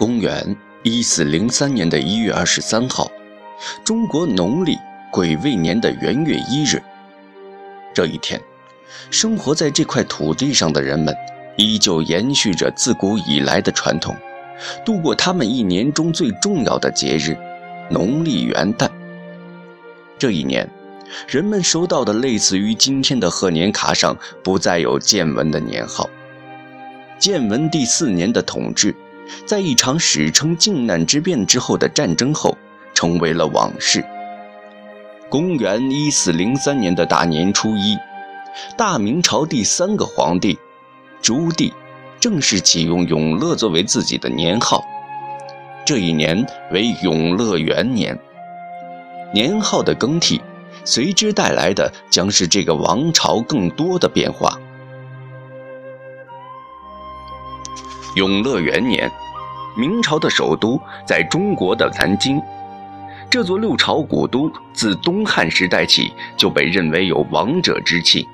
公元一四零三年的一月二十三号，中国农历癸未年的元月一日。这一天，生活在这块土地上的人们，依旧延续着自古以来的传统，度过他们一年中最重要的节日——农历元旦。这一年，人们收到的类似于今天的贺年卡上，不再有建文的年号。建文第四年的统治。在一场史称靖难之变之后的战争后，成为了往事。公元一四零三年的大年初一，大明朝第三个皇帝朱棣正式启用永乐作为自己的年号，这一年为永乐元年。年号的更替，随之带来的将是这个王朝更多的变化。永乐元年。明朝的首都在中国的南京，这座六朝古都自东汉时代起就被认为有王者之气。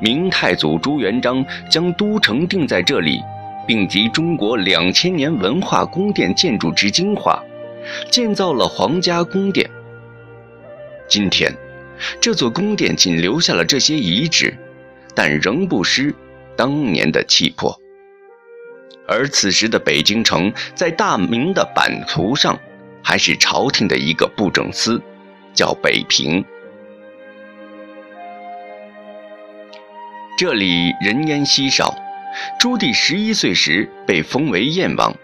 明太祖朱元璋将都城定在这里，并集中国两千年文化宫殿建筑之精华，建造了皇家宫殿。今天，这座宫殿仅留下了这些遗址，但仍不失当年的气魄。而此时的北京城，在大明的版图上，还是朝廷的一个布政司，叫北平。这里人烟稀少。朱棣十一岁时被封为燕王，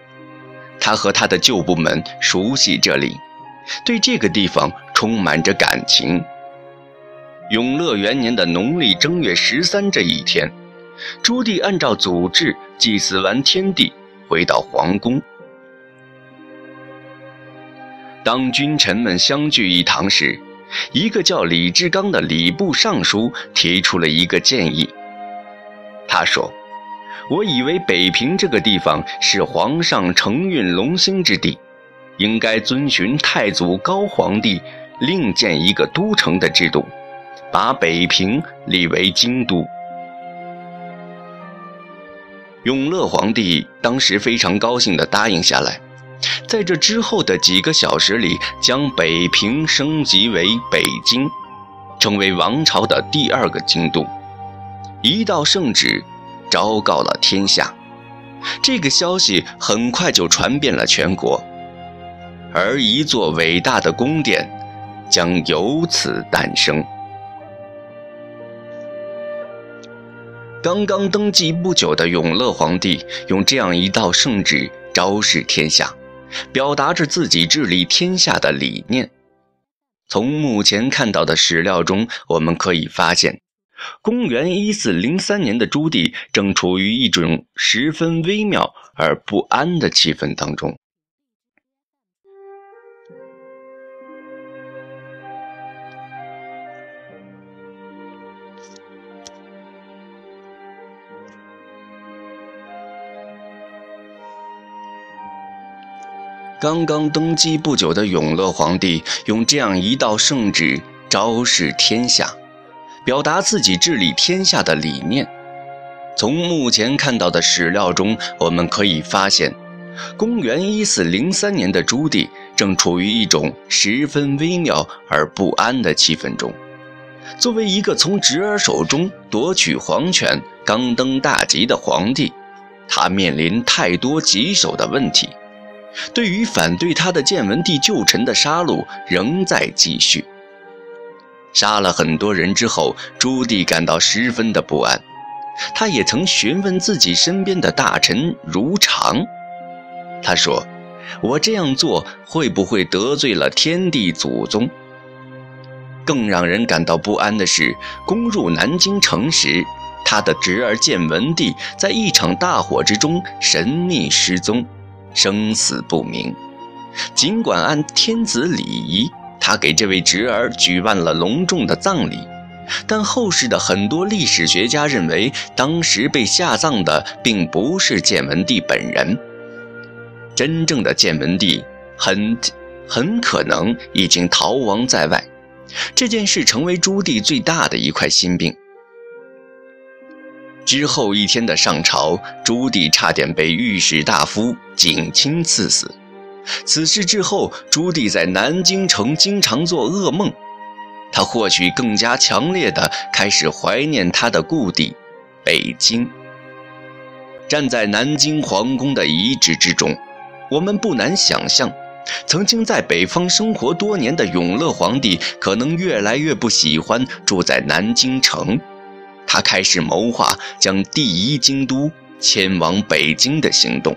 他和他的旧部们熟悉这里，对这个地方充满着感情。永乐元年的农历正月十三这一天。朱棣按照祖制祭祀完天地，回到皇宫。当君臣们相聚一堂时，一个叫李志刚的礼部尚书提出了一个建议。他说：“我以为北平这个地方是皇上承运龙兴之地，应该遵循太祖高皇帝另建一个都城的制度，把北平立为京都。”永乐皇帝当时非常高兴地答应下来，在这之后的几个小时里，将北平升级为北京，成为王朝的第二个京都。一道圣旨，昭告了天下。这个消息很快就传遍了全国，而一座伟大的宫殿将由此诞生。刚刚登基不久的永乐皇帝用这样一道圣旨昭示天下，表达着自己治理天下的理念。从目前看到的史料中，我们可以发现，公元一四零三年的朱棣正处于一种十分微妙而不安的气氛当中。刚刚登基不久的永乐皇帝用这样一道圣旨昭示天下，表达自己治理天下的理念。从目前看到的史料中，我们可以发现，公元一四零三年的朱棣正处于一种十分微妙而不安的气氛中。作为一个从侄儿手中夺取皇权、刚登大吉的皇帝，他面临太多棘手的问题。对于反对他的建文帝旧臣的杀戮仍在继续。杀了很多人之后，朱棣感到十分的不安。他也曾询问自己身边的大臣如常，他说：“我这样做会不会得罪了天地祖宗？”更让人感到不安的是，攻入南京城时，他的侄儿建文帝在一场大火之中神秘失踪。生死不明，尽管按天子礼仪，他给这位侄儿举办了隆重的葬礼，但后世的很多历史学家认为，当时被下葬的并不是建文帝本人，真正的建文帝很很可能已经逃亡在外。这件事成为朱棣最大的一块心病。之后一天的上朝，朱棣差点被御史大夫景钦赐死。此事之后，朱棣在南京城经常做噩梦，他或许更加强烈的开始怀念他的故地——北京。站在南京皇宫的遗址之中，我们不难想象，曾经在北方生活多年的永乐皇帝，可能越来越不喜欢住在南京城。他开始谋划将第一京都迁往北京的行动。